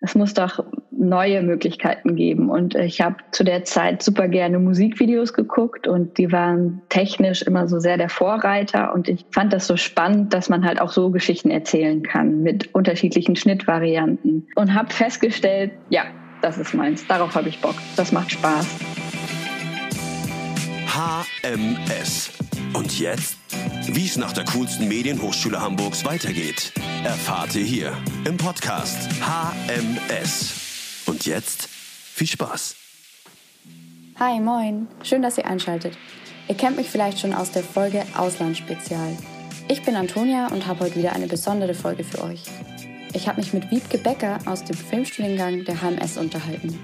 es muss doch neue Möglichkeiten geben. Und ich habe zu der Zeit super gerne Musikvideos geguckt und die waren technisch immer so sehr der Vorreiter. Und ich fand das so spannend, dass man halt auch so Geschichten erzählen kann mit unterschiedlichen Schnittvarianten. Und habe festgestellt, ja, das ist meins. Darauf habe ich Bock. Das macht Spaß. HMS. Und jetzt? Wie es nach der coolsten Medienhochschule Hamburgs weitergeht, erfahrt ihr hier im Podcast HMS. Und jetzt viel Spaß. Hi, moin. Schön, dass ihr einschaltet. Ihr kennt mich vielleicht schon aus der Folge Auslandsspezial. Ich bin Antonia und habe heute wieder eine besondere Folge für euch. Ich habe mich mit Wiebke Becker aus dem Filmstudiengang der HMS unterhalten.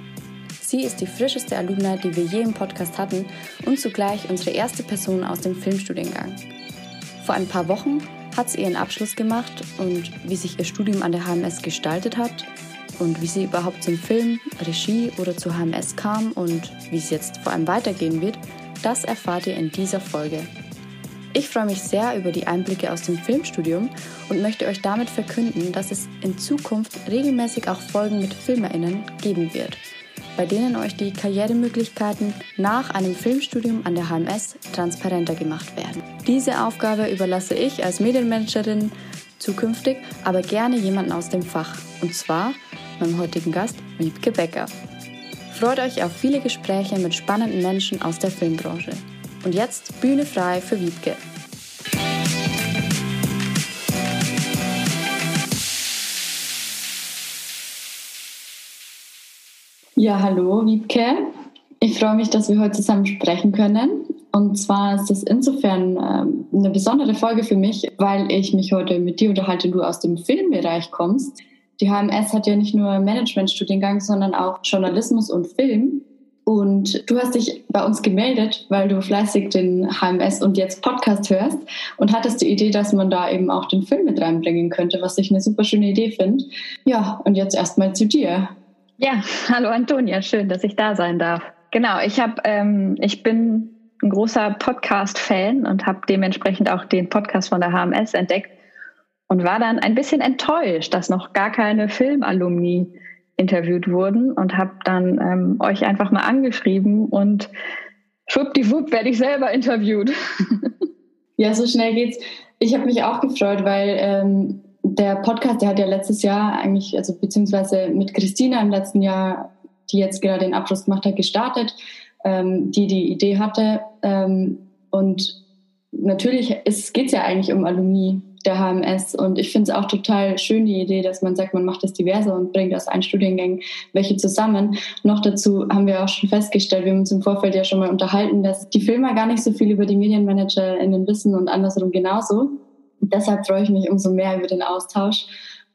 Sie ist die frischeste Alumna, die wir je im Podcast hatten und zugleich unsere erste Person aus dem Filmstudiengang. Vor ein paar Wochen hat sie ihren Abschluss gemacht und wie sich ihr Studium an der HMS gestaltet hat und wie sie überhaupt zum Film, Regie oder zur HMS kam und wie es jetzt vor allem weitergehen wird, das erfahrt ihr in dieser Folge. Ich freue mich sehr über die Einblicke aus dem Filmstudium und möchte euch damit verkünden, dass es in Zukunft regelmäßig auch Folgen mit FilmerInnen geben wird – bei denen euch die Karrieremöglichkeiten nach einem Filmstudium an der HMS transparenter gemacht werden. Diese Aufgabe überlasse ich als Medienmanagerin zukünftig aber gerne jemanden aus dem Fach, und zwar meinem heutigen Gast Wiebke Becker. Freut euch auf viele Gespräche mit spannenden Menschen aus der Filmbranche. Und jetzt Bühne frei für Wiebke. Ja, hallo, Wiebke. Ich freue mich, dass wir heute zusammen sprechen können. Und zwar ist das insofern ähm, eine besondere Folge für mich, weil ich mich heute mit dir unterhalte, du aus dem Filmbereich kommst. Die HMS hat ja nicht nur Managementstudiengang, sondern auch Journalismus und Film. Und du hast dich bei uns gemeldet, weil du fleißig den HMS und jetzt Podcast hörst und hattest die Idee, dass man da eben auch den Film mit reinbringen könnte, was ich eine super schöne Idee finde. Ja, und jetzt erstmal zu dir. Ja, hallo Antonia, schön, dass ich da sein darf. Genau, ich habe, ähm, ich bin ein großer Podcast-Fan und habe dementsprechend auch den Podcast von der HMS entdeckt und war dann ein bisschen enttäuscht, dass noch gar keine Filmalumni interviewt wurden und habe dann ähm, euch einfach mal angeschrieben und schwuppdiwupp werde ich selber interviewt. ja, so schnell geht's. Ich habe mich auch gefreut, weil ähm, der Podcast, der hat ja letztes Jahr eigentlich, also beziehungsweise mit Christina im letzten Jahr, die jetzt gerade den Abschluss gemacht hat, gestartet, ähm, die die Idee hatte. Ähm, und natürlich geht es ja eigentlich um Alumni der HMS. Und ich finde es auch total schön, die Idee, dass man sagt, man macht das diverse und bringt aus allen Studiengängen welche zusammen. Noch dazu haben wir auch schon festgestellt, wir haben uns im Vorfeld ja schon mal unterhalten, dass die Filmer gar nicht so viel über die MedienmanagerInnen wissen und andersrum genauso deshalb freue ich mich umso mehr über den Austausch.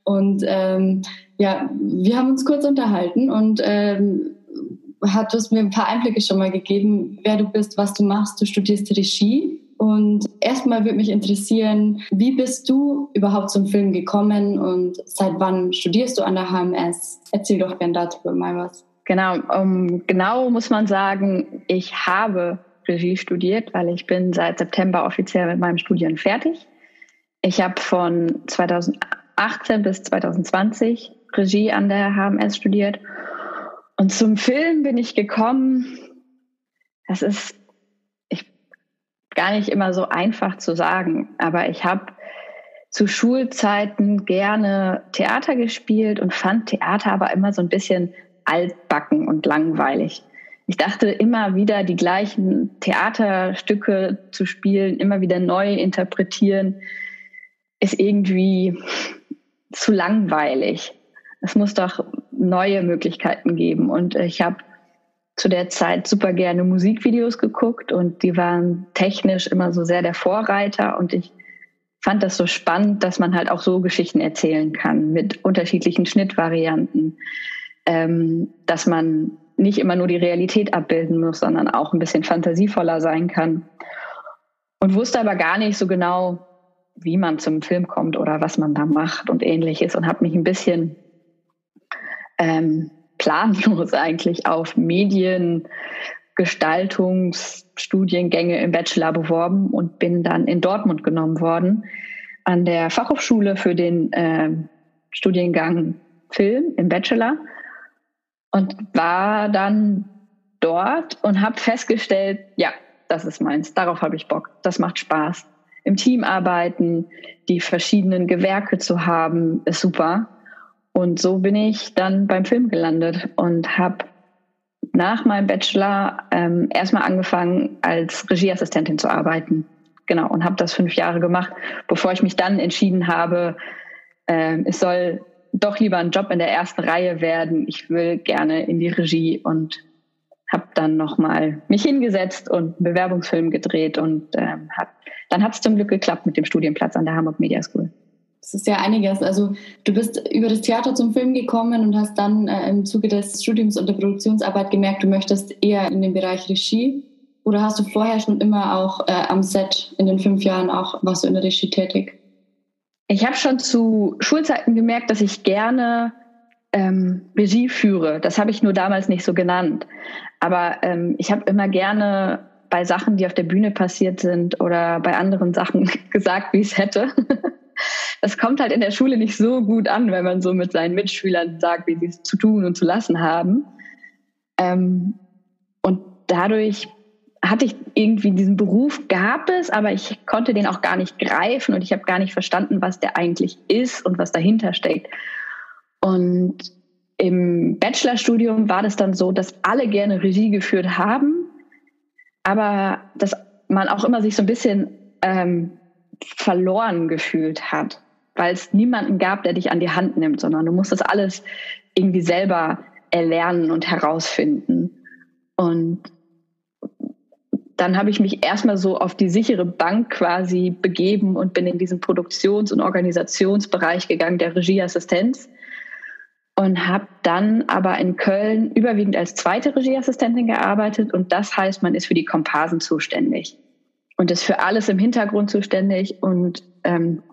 Und ähm, ja, wir haben uns kurz unterhalten und ähm, hat es mir ein paar Einblicke schon mal gegeben, wer du bist, was du machst. Du studierst Regie. Und erstmal würde mich interessieren, wie bist du überhaupt zum Film gekommen und seit wann studierst du an der HMS? Erzähl doch gern darüber mal was. Genau, um, genau muss man sagen, ich habe Regie studiert, weil ich bin seit September offiziell mit meinem Studium fertig. Ich habe von 2018 bis 2020 Regie an der HMS studiert. Und zum Film bin ich gekommen. Das ist ich, gar nicht immer so einfach zu sagen, aber ich habe zu Schulzeiten gerne Theater gespielt und fand Theater aber immer so ein bisschen altbacken und langweilig. Ich dachte immer wieder die gleichen Theaterstücke zu spielen, immer wieder neu interpretieren ist irgendwie zu langweilig. Es muss doch neue Möglichkeiten geben. Und ich habe zu der Zeit super gerne Musikvideos geguckt und die waren technisch immer so sehr der Vorreiter und ich fand das so spannend, dass man halt auch so Geschichten erzählen kann mit unterschiedlichen Schnittvarianten, ähm, dass man nicht immer nur die Realität abbilden muss, sondern auch ein bisschen fantasievoller sein kann. Und wusste aber gar nicht so genau, wie man zum Film kommt oder was man da macht und ähnliches und habe mich ein bisschen ähm, planlos eigentlich auf Mediengestaltungsstudiengänge im Bachelor beworben und bin dann in Dortmund genommen worden an der Fachhochschule für den äh, Studiengang Film im Bachelor und war dann dort und habe festgestellt, ja, das ist meins, darauf habe ich Bock, das macht Spaß. Im Team arbeiten, die verschiedenen Gewerke zu haben, ist super. Und so bin ich dann beim Film gelandet und habe nach meinem Bachelor ähm, erstmal angefangen, als Regieassistentin zu arbeiten. Genau, und habe das fünf Jahre gemacht, bevor ich mich dann entschieden habe, äh, es soll doch lieber ein Job in der ersten Reihe werden. Ich will gerne in die Regie und habe dann nochmal mich hingesetzt und einen Bewerbungsfilm gedreht und ähm, hat, dann hat es zum Glück geklappt mit dem Studienplatz an der Hamburg Media School. Das ist ja einiges. Also du bist über das Theater zum Film gekommen und hast dann äh, im Zuge des Studiums und der Produktionsarbeit gemerkt, du möchtest eher in den Bereich Regie. Oder hast du vorher schon immer auch äh, am Set in den fünf Jahren auch warst du in der Regie tätig? Ich habe schon zu Schulzeiten gemerkt, dass ich gerne ähm, Regie führe. Das habe ich nur damals nicht so genannt. Aber ähm, ich habe immer gerne bei Sachen, die auf der Bühne passiert sind oder bei anderen Sachen gesagt, wie es hätte. Es kommt halt in der Schule nicht so gut an, wenn man so mit seinen Mitschülern sagt, wie sie es zu tun und zu lassen haben. Ähm, und dadurch hatte ich irgendwie diesen Beruf, gab es, aber ich konnte den auch gar nicht greifen und ich habe gar nicht verstanden, was der eigentlich ist und was dahinter steckt. Und im Bachelorstudium war das dann so, dass alle gerne Regie geführt haben, aber dass man auch immer sich so ein bisschen ähm, verloren gefühlt hat, weil es niemanden gab, der dich an die Hand nimmt, sondern du musst das alles irgendwie selber erlernen und herausfinden. Und dann habe ich mich erstmal so auf die sichere Bank quasi begeben und bin in diesen Produktions- und Organisationsbereich gegangen der Regieassistenz und habe dann aber in Köln überwiegend als zweite Regieassistentin gearbeitet und das heißt, man ist für die Komparsen zuständig und ist für alles im Hintergrund zuständig und ähm,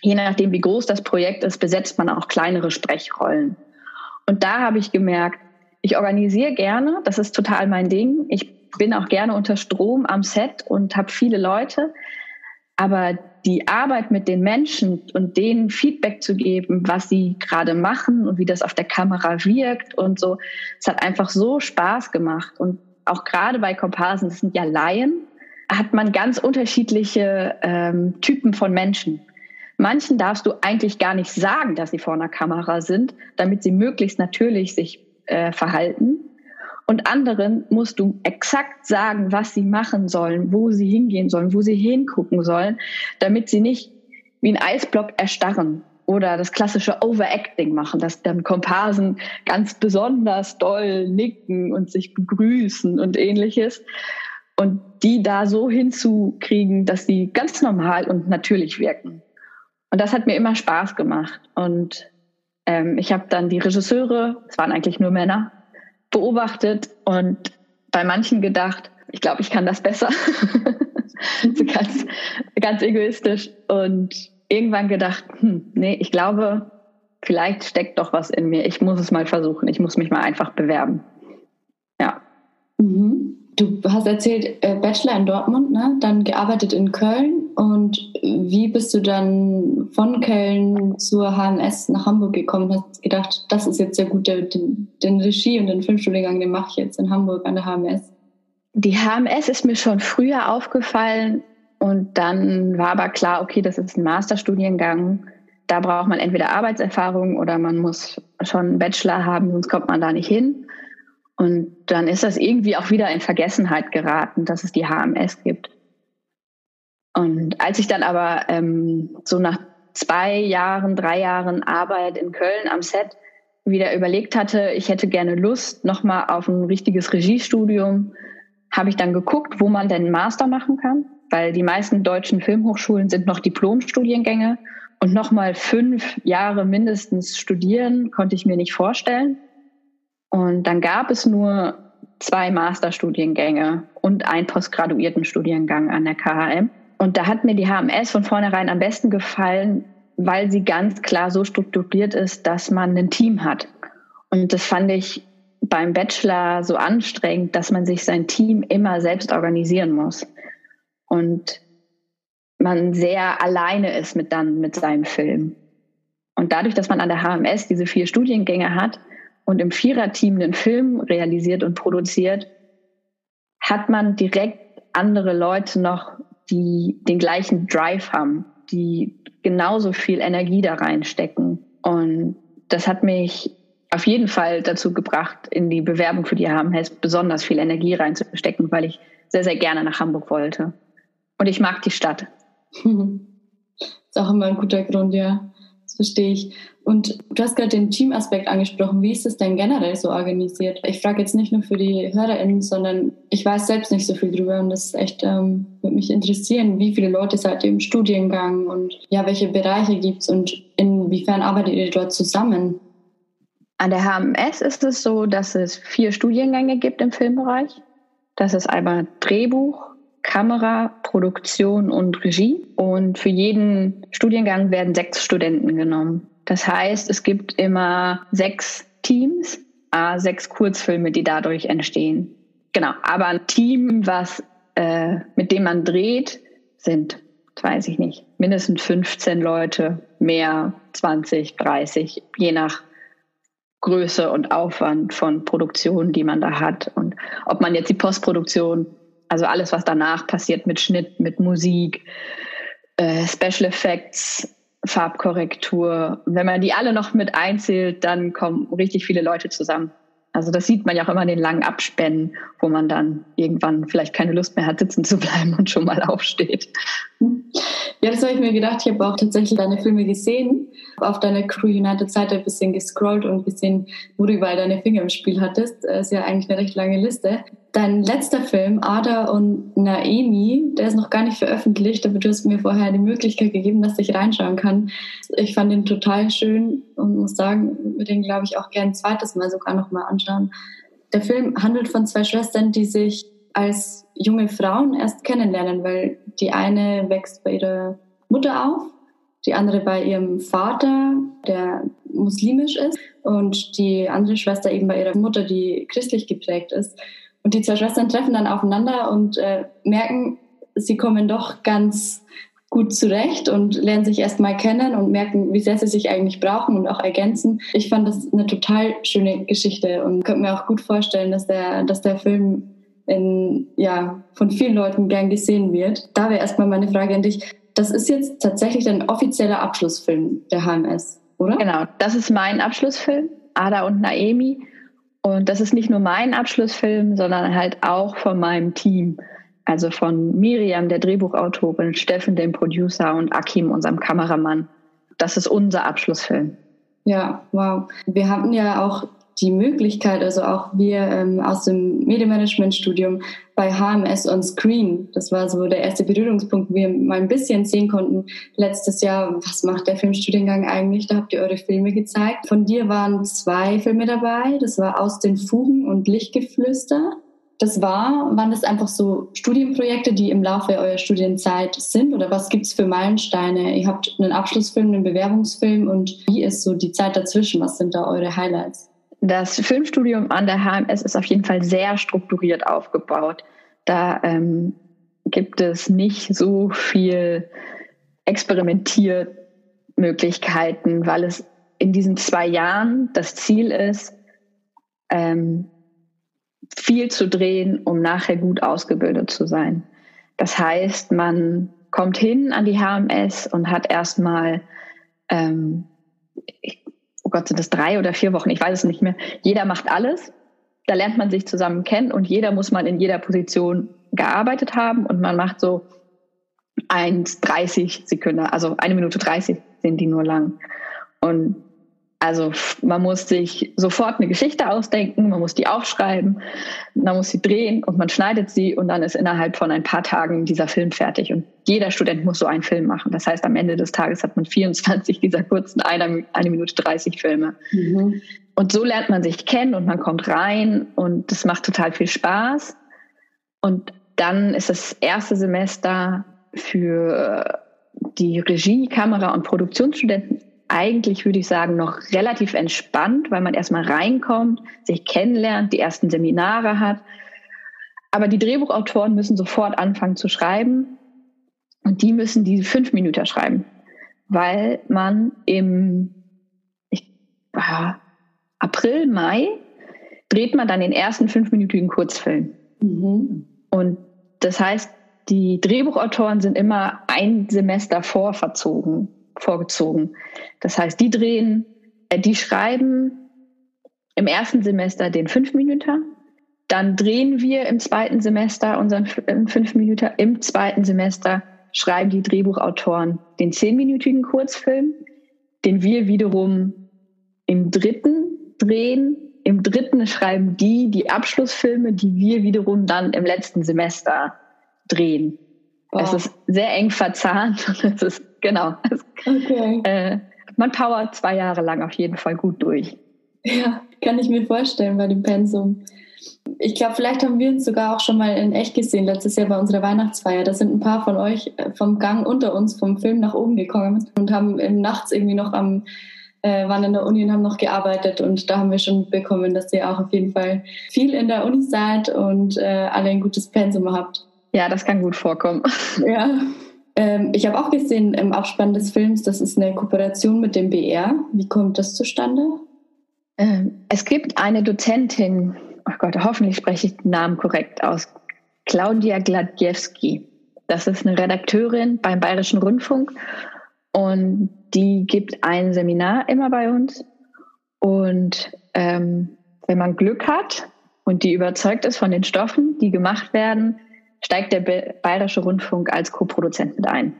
je nachdem, wie groß das Projekt ist, besetzt man auch kleinere Sprechrollen. Und da habe ich gemerkt, ich organisiere gerne, das ist total mein Ding. Ich bin auch gerne unter Strom am Set und habe viele Leute. Aber die Arbeit mit den Menschen und denen Feedback zu geben, was sie gerade machen und wie das auf der Kamera wirkt und so, es hat einfach so Spaß gemacht. Und auch gerade bei Komparsen, das sind ja Laien, hat man ganz unterschiedliche ähm, Typen von Menschen. Manchen darfst du eigentlich gar nicht sagen, dass sie vor einer Kamera sind, damit sie möglichst natürlich sich äh, verhalten und anderen musst du exakt sagen, was sie machen sollen, wo sie hingehen sollen, wo sie hingucken sollen, damit sie nicht wie ein Eisblock erstarren oder das klassische Overacting machen, dass dann Komparsen ganz besonders doll nicken und sich begrüßen und ähnliches. Und die da so hinzukriegen, dass sie ganz normal und natürlich wirken. Und das hat mir immer Spaß gemacht. Und ähm, ich habe dann die Regisseure, es waren eigentlich nur Männer, beobachtet und bei manchen gedacht, ich glaube, ich kann das besser. so ganz, ganz egoistisch. Und irgendwann gedacht, hm, nee, ich glaube, vielleicht steckt doch was in mir. Ich muss es mal versuchen. Ich muss mich mal einfach bewerben. Ja. Mhm. Du hast erzählt, äh, Bachelor in Dortmund, ne? dann gearbeitet in Köln. Und wie bist du dann von Köln zur HMS nach Hamburg gekommen? Hast gedacht, das ist jetzt sehr gut, den, den Regie und den Filmstudiengang, den mache ich jetzt in Hamburg an der HMS. Die HMS ist mir schon früher aufgefallen und dann war aber klar, okay, das ist ein Masterstudiengang. Da braucht man entweder Arbeitserfahrung oder man muss schon einen Bachelor haben, sonst kommt man da nicht hin. Und dann ist das irgendwie auch wieder in Vergessenheit geraten, dass es die HMS gibt. Und als ich dann aber ähm, so nach zwei Jahren, drei Jahren Arbeit in Köln am Set wieder überlegt hatte, ich hätte gerne Lust nochmal auf ein richtiges Regiestudium, habe ich dann geguckt, wo man denn einen Master machen kann, weil die meisten deutschen Filmhochschulen sind noch Diplomstudiengänge und nochmal fünf Jahre mindestens studieren konnte ich mir nicht vorstellen. Und dann gab es nur zwei Masterstudiengänge und einen postgraduierten Studiengang an der KHM. Und da hat mir die HMS von vornherein am besten gefallen, weil sie ganz klar so strukturiert ist, dass man ein Team hat. Und das fand ich beim Bachelor so anstrengend, dass man sich sein Team immer selbst organisieren muss. Und man sehr alleine ist mit dann mit seinem Film. Und dadurch, dass man an der HMS diese vier Studiengänge hat und im Viererteam einen Film realisiert und produziert, hat man direkt andere Leute noch, die den gleichen Drive haben, die genauso viel Energie da reinstecken. Und das hat mich auf jeden Fall dazu gebracht, in die Bewerbung für die HMS besonders viel Energie reinzustecken, weil ich sehr, sehr gerne nach Hamburg wollte. Und ich mag die Stadt. Das ist auch immer ein guter Grund, ja. Das verstehe ich. Und du hast gerade den Teamaspekt angesprochen. Wie ist es denn generell so organisiert? Ich frage jetzt nicht nur für die HörerInnen, sondern ich weiß selbst nicht so viel drüber und das ist echt, ähm, würde mich interessieren, wie viele Leute seid ihr im Studiengang und ja, welche Bereiche gibt es und inwiefern arbeitet ihr dort zusammen? An der HMS ist es so, dass es vier Studiengänge gibt im Filmbereich. Das ist einmal Drehbuch, Kamera, Produktion und Regie. Und für jeden Studiengang werden sechs Studenten genommen. Das heißt, es gibt immer sechs Teams, äh, sechs Kurzfilme, die dadurch entstehen. Genau, aber ein Team, was äh, mit dem man dreht, sind, weiß ich nicht, mindestens 15 Leute, mehr 20, 30, je nach Größe und Aufwand von Produktion, die man da hat. Und ob man jetzt die Postproduktion, also alles, was danach passiert mit Schnitt, mit Musik, äh, Special Effects, Farbkorrektur, wenn man die alle noch mit einzählt, dann kommen richtig viele Leute zusammen. Also das sieht man ja auch immer in den langen Abspännen, wo man dann irgendwann vielleicht keine Lust mehr hat, sitzen zu bleiben und schon mal aufsteht. Ja, das habe ich mir gedacht. Ich habe auch tatsächlich deine Filme gesehen, auf deiner Crew United Seite ein bisschen gescrollt und gesehen, wo du überall deine Finger im Spiel hattest. Das ist ja eigentlich eine recht lange Liste. Dein letzter Film, Ada und Naemi, der ist noch gar nicht veröffentlicht, aber du hast mir vorher die Möglichkeit gegeben, dass ich reinschauen kann. Ich fand ihn total schön und muss sagen, würde den, glaube ich, auch gern ein zweites Mal sogar noch mal anschauen. Der Film handelt von zwei Schwestern, die sich als junge Frauen erst kennenlernen, weil die eine wächst bei ihrer Mutter auf, die andere bei ihrem Vater, der muslimisch ist, und die andere Schwester eben bei ihrer Mutter, die christlich geprägt ist. Und die zwei Schwestern treffen dann aufeinander und äh, merken, sie kommen doch ganz gut zurecht und lernen sich erstmal kennen und merken, wie sehr sie sich eigentlich brauchen und auch ergänzen. Ich fand das eine total schöne Geschichte und könnte mir auch gut vorstellen, dass der, dass der Film in, ja, von vielen Leuten gern gesehen wird. Da wäre erstmal meine Frage an dich. Das ist jetzt tatsächlich ein offizieller Abschlussfilm der HMS, oder? Genau, das ist mein Abschlussfilm, Ada und Naemi. Und das ist nicht nur mein Abschlussfilm, sondern halt auch von meinem Team. Also von Miriam, der Drehbuchautorin, Steffen, dem Producer und Akim, unserem Kameramann. Das ist unser Abschlussfilm. Ja, wow. Wir hatten ja auch die Möglichkeit, also auch wir ähm, aus dem Medienmanagement-Studium bei HMS on Screen, das war so der erste Berührungspunkt, wo wir mal ein bisschen sehen konnten letztes Jahr, was macht der Filmstudiengang eigentlich? Da habt ihr eure Filme gezeigt. Von dir waren zwei Filme dabei, das war Aus den Fugen und Lichtgeflüster. Das war, waren das einfach so Studienprojekte, die im Laufe eurer Studienzeit sind? Oder was gibt's für Meilensteine? Ihr habt einen Abschlussfilm, einen Bewerbungsfilm und wie ist so die Zeit dazwischen? Was sind da eure Highlights? Das Filmstudium an der HMS ist auf jeden Fall sehr strukturiert aufgebaut. Da ähm, gibt es nicht so viel Experimentiermöglichkeiten, weil es in diesen zwei Jahren das Ziel ist, ähm, viel zu drehen, um nachher gut ausgebildet zu sein. Das heißt, man kommt hin an die HMS und hat erstmal, ähm, oh Gott, sind das drei oder vier Wochen, ich weiß es nicht mehr. Jeder macht alles. Da lernt man sich zusammen kennen und jeder muss mal in jeder Position gearbeitet haben und man macht so 1,30 Sekunden, also eine Minute 30 sind die nur lang. Und also man muss sich sofort eine Geschichte ausdenken, man muss die aufschreiben, man muss sie drehen und man schneidet sie und dann ist innerhalb von ein paar Tagen dieser Film fertig. Und jeder Student muss so einen Film machen. Das heißt, am Ende des Tages hat man 24 dieser kurzen eine, eine Minute 30 Filme. Mhm. Und so lernt man sich kennen und man kommt rein und das macht total viel Spaß. Und dann ist das erste Semester für die Regie, Kamera und Produktionsstudenten eigentlich, würde ich sagen, noch relativ entspannt, weil man erstmal reinkommt, sich kennenlernt, die ersten Seminare hat. Aber die Drehbuchautoren müssen sofort anfangen zu schreiben und die müssen diese fünf Minuten schreiben, weil man im äh, April, Mai dreht man dann den ersten fünfminütigen Kurzfilm. Mhm. Und das heißt, die Drehbuchautoren sind immer ein Semester vorverzogen, vorgezogen. Das heißt, die drehen, äh, die schreiben im ersten Semester den Fünfminüter, dann drehen wir im zweiten Semester unseren Fünfminüter, im zweiten Semester schreiben die Drehbuchautoren den zehnminütigen Kurzfilm, den wir wiederum im dritten drehen. Im dritten schreiben die die Abschlussfilme, die wir wiederum dann im letzten Semester drehen. Wow. Es ist sehr eng verzahnt es ist, genau. Okay. Äh, man powert zwei Jahre lang auf jeden Fall gut durch. Ja, kann ich mir vorstellen bei dem Pensum. Ich glaube, vielleicht haben wir uns sogar auch schon mal in echt gesehen, letztes Jahr bei unserer Weihnachtsfeier. Da sind ein paar von euch äh, vom Gang unter uns, vom Film nach oben gekommen und haben nachts irgendwie noch am, äh, waren in der Uni und haben noch gearbeitet. Und da haben wir schon bekommen, dass ihr auch auf jeden Fall viel in der Uni seid und äh, alle ein gutes Pensum habt. Ja, das kann gut vorkommen. Ja. Ähm, ich habe auch gesehen im Abspann des Films, das ist eine Kooperation mit dem BR. Wie kommt das zustande? Ähm, es gibt eine Dozentin, oh Gott, hoffentlich spreche ich den Namen korrekt aus, Claudia Gladjewski. Das ist eine Redakteurin beim Bayerischen Rundfunk und die gibt ein Seminar immer bei uns. Und ähm, wenn man Glück hat und die überzeugt ist von den Stoffen, die gemacht werden, steigt der Bayerische Rundfunk als Co-Produzent mit ein.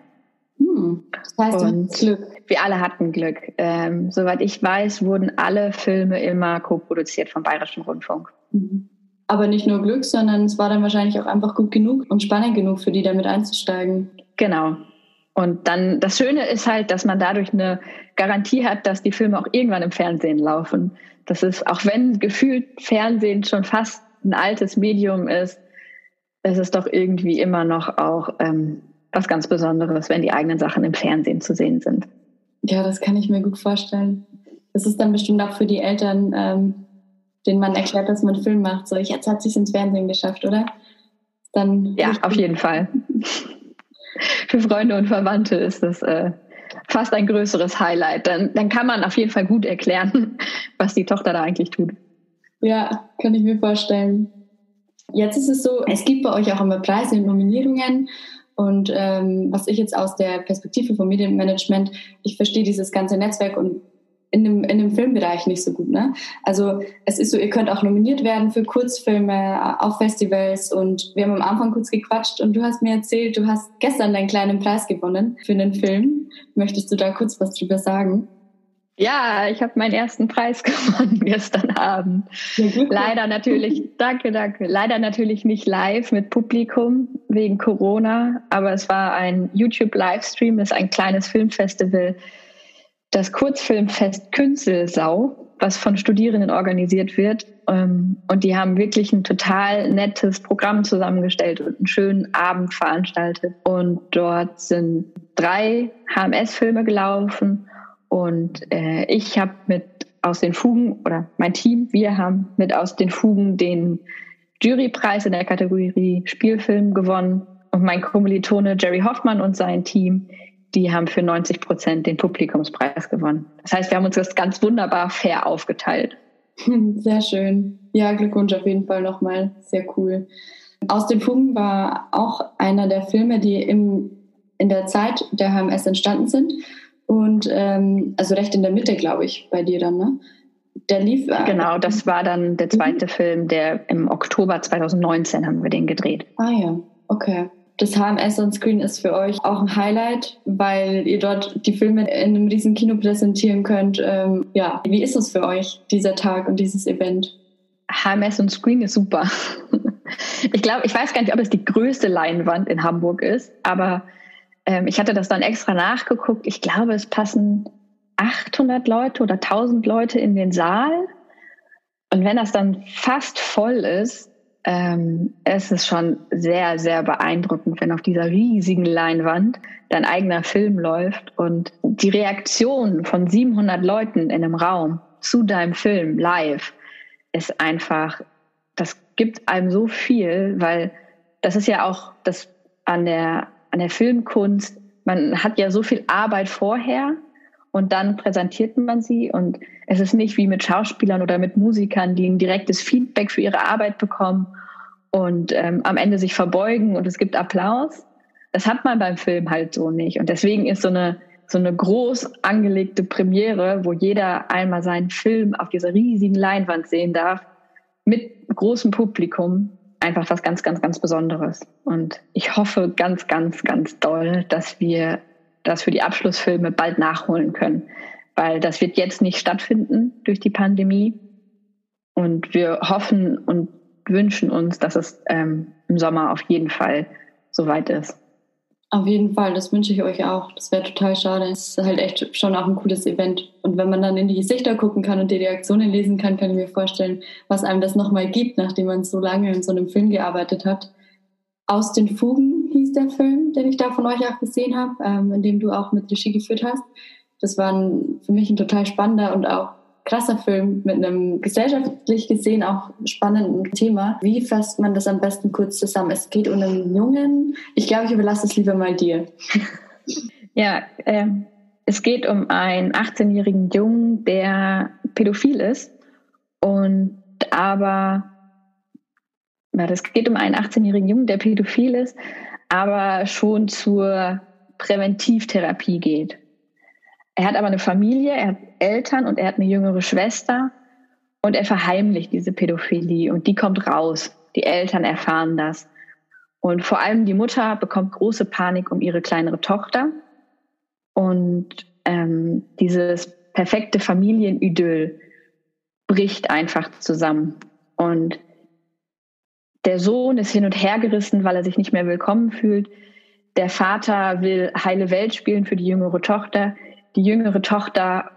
Hm, das heißt, und Glück. Wir alle hatten Glück. Ähm, soweit ich weiß, wurden alle Filme immer co-produziert vom Bayerischen Rundfunk. Mhm. Aber nicht nur Glück, sondern es war dann wahrscheinlich auch einfach gut genug und spannend genug für die, damit einzusteigen. Genau. Und dann das Schöne ist halt, dass man dadurch eine Garantie hat, dass die Filme auch irgendwann im Fernsehen laufen. Das ist, auch wenn gefühlt Fernsehen schon fast ein altes Medium ist, es ist doch irgendwie immer noch auch ähm, was ganz Besonderes, wenn die eigenen Sachen im Fernsehen zu sehen sind. Ja, das kann ich mir gut vorstellen. Das ist dann bestimmt auch für die Eltern, ähm, denen man erklärt, dass man Film macht. So, jetzt hat sich ins Fernsehen geschafft, oder? Dann ja, auf jeden Fall. für Freunde und Verwandte ist das äh, fast ein größeres Highlight. Dann, dann kann man auf jeden Fall gut erklären, was die Tochter da eigentlich tut. Ja, kann ich mir vorstellen. Jetzt ist es so, es gibt bei euch auch immer Preise und Nominierungen. Und ähm, was ich jetzt aus der Perspektive vom Medienmanagement, ich verstehe dieses ganze Netzwerk und in dem, in dem Filmbereich nicht so gut. Ne? Also es ist so, ihr könnt auch nominiert werden für Kurzfilme äh, auf Festivals und wir haben am Anfang kurz gequatscht und du hast mir erzählt, du hast gestern deinen kleinen Preis gewonnen für einen Film. Möchtest du da kurz was drüber sagen? Ja, ich habe meinen ersten Preis gewonnen gestern Abend. Leider natürlich, danke, danke. Leider natürlich nicht live mit Publikum wegen Corona, aber es war ein YouTube-Livestream, ist ein kleines Filmfestival, das Kurzfilmfest Künzelsau, was von Studierenden organisiert wird. Ähm, und die haben wirklich ein total nettes Programm zusammengestellt und einen schönen Abend veranstaltet. Und dort sind drei HMS-Filme gelaufen und äh, ich habe mit aus den Fugen, oder mein Team, wir haben mit aus den Fugen den Jurypreis in der Kategorie Spielfilm gewonnen. Und mein Kommilitone Jerry Hoffmann und sein Team, die haben für 90 Prozent den Publikumspreis gewonnen. Das heißt, wir haben uns das ganz wunderbar fair aufgeteilt. Sehr schön. Ja, Glückwunsch auf jeden Fall nochmal. Sehr cool. Aus den Fugen war auch einer der Filme, die im, in der Zeit der HMS entstanden sind. Und ähm, also recht in der Mitte, glaube ich, bei dir dann, ne? Der lief. Äh, genau, das war dann der zweite mhm. Film, der im Oktober 2019 haben wir den gedreht. Ah ja, okay. Das HMS on Screen ist für euch auch ein Highlight, weil ihr dort die Filme in einem riesen Kino präsentieren könnt. Ähm, ja, wie ist es für euch, dieser Tag und dieses Event? HMS on Screen ist super. ich glaube, ich weiß gar nicht, ob es die größte Leinwand in Hamburg ist, aber ähm, ich hatte das dann extra nachgeguckt. Ich glaube, es passen 800 Leute oder 1000 Leute in den Saal. Und wenn das dann fast voll ist, ähm, es ist schon sehr, sehr beeindruckend, wenn auf dieser riesigen Leinwand dein eigener Film läuft und die Reaktion von 700 Leuten in einem Raum zu deinem Film live ist einfach, das gibt einem so viel, weil das ist ja auch das an der an der Filmkunst, man hat ja so viel Arbeit vorher und dann präsentiert man sie. Und es ist nicht wie mit Schauspielern oder mit Musikern, die ein direktes Feedback für ihre Arbeit bekommen und ähm, am Ende sich verbeugen und es gibt Applaus. Das hat man beim Film halt so nicht. Und deswegen ist so eine so eine groß angelegte Premiere, wo jeder einmal seinen Film auf dieser riesigen Leinwand sehen darf, mit großem Publikum, einfach was ganz, ganz, ganz Besonderes. Und ich hoffe ganz, ganz, ganz doll, dass wir das für die Abschlussfilme bald nachholen können, weil das wird jetzt nicht stattfinden durch die Pandemie. Und wir hoffen und wünschen uns, dass es ähm, im Sommer auf jeden Fall soweit ist. Auf jeden Fall, das wünsche ich euch auch. Das wäre total schade. Es ist halt echt schon auch ein cooles Event. Und wenn man dann in die Gesichter gucken kann und die Reaktionen lesen kann, kann ich mir vorstellen, was einem das nochmal gibt, nachdem man so lange in so einem Film gearbeitet hat. Aus den Fugen hieß der Film, den ich da von euch auch gesehen habe, ähm, in dem du auch mit Regie geführt hast. Das war ein, für mich ein total spannender und auch krasser Film mit einem gesellschaftlich gesehen auch spannenden Thema. Wie fasst man das am besten kurz zusammen? Es geht um einen Jungen. Ich glaube, ich überlasse es lieber mal dir. Ja, äh, es geht um einen 18-jährigen Jungen, der pädophil ist und aber es geht um einen 18-jährigen Jungen, der pädophil ist, aber schon zur Präventivtherapie geht. Er hat aber eine Familie, er hat Eltern und er hat eine jüngere Schwester und er verheimlicht diese Pädophilie und die kommt raus. Die Eltern erfahren das. Und vor allem die Mutter bekommt große Panik um ihre kleinere Tochter. Und ähm, dieses perfekte Familienidyll bricht einfach zusammen. Und der Sohn ist hin und her gerissen, weil er sich nicht mehr willkommen fühlt. Der Vater will heile Welt spielen für die jüngere Tochter die jüngere Tochter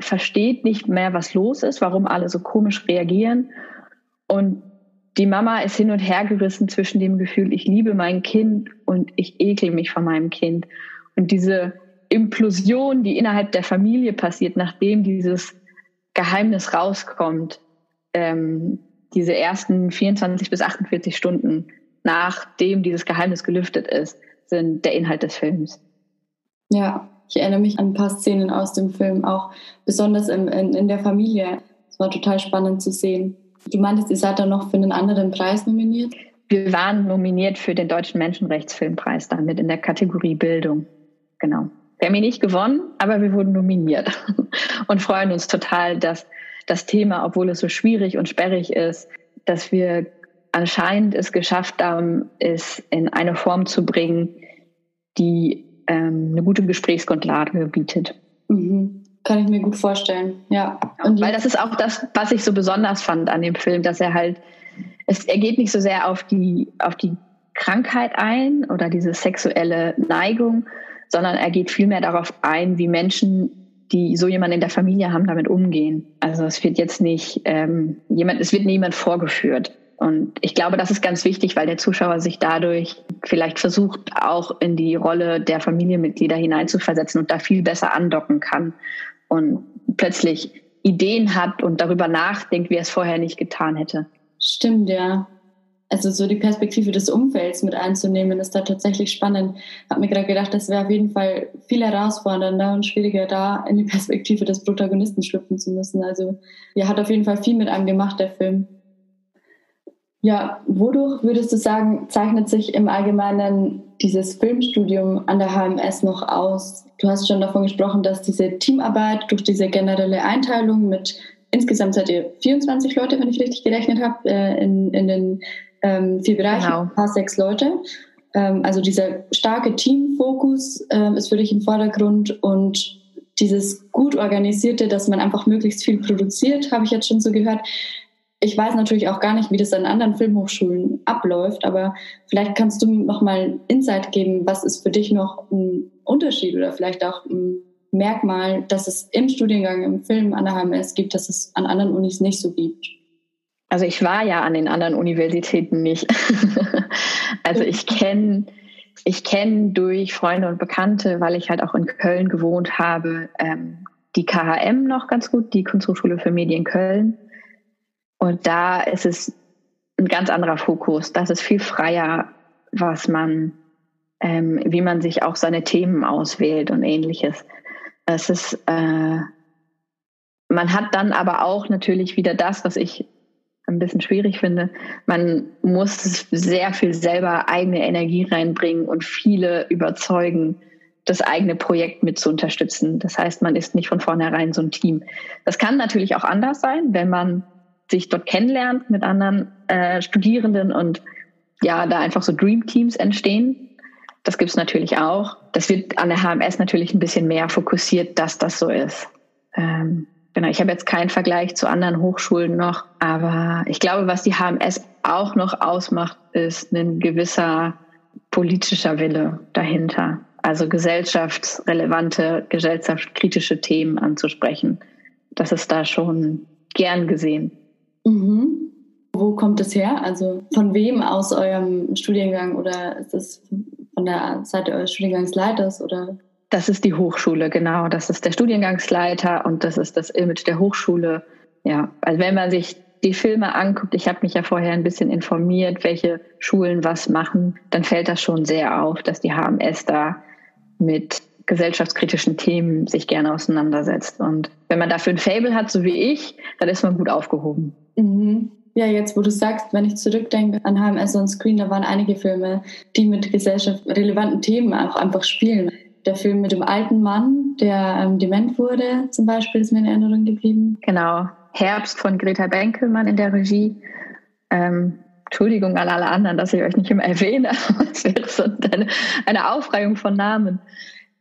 versteht nicht mehr, was los ist, warum alle so komisch reagieren. Und die Mama ist hin und her gerissen zwischen dem Gefühl, ich liebe mein Kind und ich ekel mich von meinem Kind. Und diese Implosion, die innerhalb der Familie passiert, nachdem dieses Geheimnis rauskommt, ähm, diese ersten 24 bis 48 Stunden, nachdem dieses Geheimnis gelüftet ist, sind der Inhalt des Films. Ja, ich erinnere mich an ein paar Szenen aus dem Film, auch besonders in, in, in der Familie. Es war total spannend zu sehen. Du meintest, ihr seid dann noch für einen anderen Preis nominiert? Wir waren nominiert für den Deutschen Menschenrechtsfilmpreis damit in der Kategorie Bildung. Genau. Wir haben ihn nicht gewonnen, aber wir wurden nominiert und freuen uns total, dass das Thema, obwohl es so schwierig und sperrig ist, dass wir anscheinend es geschafft haben, es in eine Form zu bringen, die ähm, eine gute Gesprächsgrundlage bietet. Mhm. Kann ich mir gut vorstellen, ja. Und Weil das ist auch das, was ich so besonders fand an dem Film, dass er halt, es, er geht nicht so sehr auf die, auf die Krankheit ein oder diese sexuelle Neigung, sondern er geht vielmehr darauf ein, wie Menschen, die so jemanden in der Familie haben, damit umgehen. Also es wird jetzt nicht ähm, jemand, es wird niemand vorgeführt. Und ich glaube, das ist ganz wichtig, weil der Zuschauer sich dadurch vielleicht versucht, auch in die Rolle der Familienmitglieder hineinzuversetzen und da viel besser andocken kann und plötzlich Ideen hat und darüber nachdenkt, wie er es vorher nicht getan hätte. Stimmt, ja. Also so die Perspektive des Umfelds mit einzunehmen, ist da tatsächlich spannend. Ich habe mir gerade gedacht, das wäre auf jeden Fall viel herausfordernder und schwieriger, da in die Perspektive des Protagonisten schlüpfen zu müssen. Also ja, hat auf jeden Fall viel mit einem gemacht, der Film. Ja, wodurch würdest du sagen, zeichnet sich im Allgemeinen dieses Filmstudium an der HMS noch aus? Du hast schon davon gesprochen, dass diese Teamarbeit durch diese generelle Einteilung mit insgesamt seid ihr 24 Leute, wenn ich richtig gerechnet habe, äh, in, in den ähm, vier Bereichen, genau. ein paar sechs Leute. Ähm, also dieser starke Teamfokus äh, ist für dich im Vordergrund und dieses gut organisierte, dass man einfach möglichst viel produziert, habe ich jetzt schon so gehört ich weiß natürlich auch gar nicht, wie das an anderen Filmhochschulen abläuft, aber vielleicht kannst du noch mal Insight geben, was ist für dich noch ein Unterschied oder vielleicht auch ein Merkmal, dass es im Studiengang im Film an der HMS gibt, dass es an anderen Unis nicht so gibt? Also ich war ja an den anderen Universitäten nicht. also ich kenne ich kenne durch Freunde und Bekannte, weil ich halt auch in Köln gewohnt habe, ähm, die KHM noch ganz gut, die Kunsthochschule für Medien Köln. Und da ist es ein ganz anderer Fokus. Das ist viel freier, was man, ähm, wie man sich auch seine Themen auswählt und ähnliches. Es ist, äh, man hat dann aber auch natürlich wieder das, was ich ein bisschen schwierig finde. Man muss sehr viel selber eigene Energie reinbringen und viele überzeugen, das eigene Projekt mit zu unterstützen. Das heißt, man ist nicht von vornherein so ein Team. Das kann natürlich auch anders sein, wenn man sich dort kennenlernt mit anderen äh, Studierenden und ja, da einfach so Dream Teams entstehen. Das gibt es natürlich auch. Das wird an der HMS natürlich ein bisschen mehr fokussiert, dass das so ist. Ähm, genau, ich habe jetzt keinen Vergleich zu anderen Hochschulen noch, aber ich glaube, was die HMS auch noch ausmacht, ist ein gewisser politischer Wille dahinter. Also gesellschaftsrelevante, gesellschaftskritische Themen anzusprechen. Das ist da schon gern gesehen. Mhm. Wo kommt es her? Also von wem aus eurem Studiengang oder ist es von der Seite eures Studiengangsleiters oder? Das ist die Hochschule, genau. Das ist der Studiengangsleiter und das ist das Image der Hochschule. Ja, also wenn man sich die Filme anguckt, ich habe mich ja vorher ein bisschen informiert, welche Schulen was machen, dann fällt das schon sehr auf, dass die HMS da mit gesellschaftskritischen Themen sich gerne auseinandersetzt. Und wenn man dafür ein Fable hat, so wie ich, dann ist man gut aufgehoben. Mhm. Ja, jetzt wo du sagst, wenn ich zurückdenke an HMS on Screen, da waren einige Filme, die mit gesellschaftsrelevanten Themen auch einfach spielen. Der Film mit dem alten Mann, der ähm, dement wurde, zum Beispiel, ist mir in Erinnerung geblieben. Genau. Herbst von Greta Benkelmann in der Regie. Ähm, Entschuldigung an alle anderen, dass ich euch nicht immer erwähne, es wäre so eine, eine Aufreihung von Namen.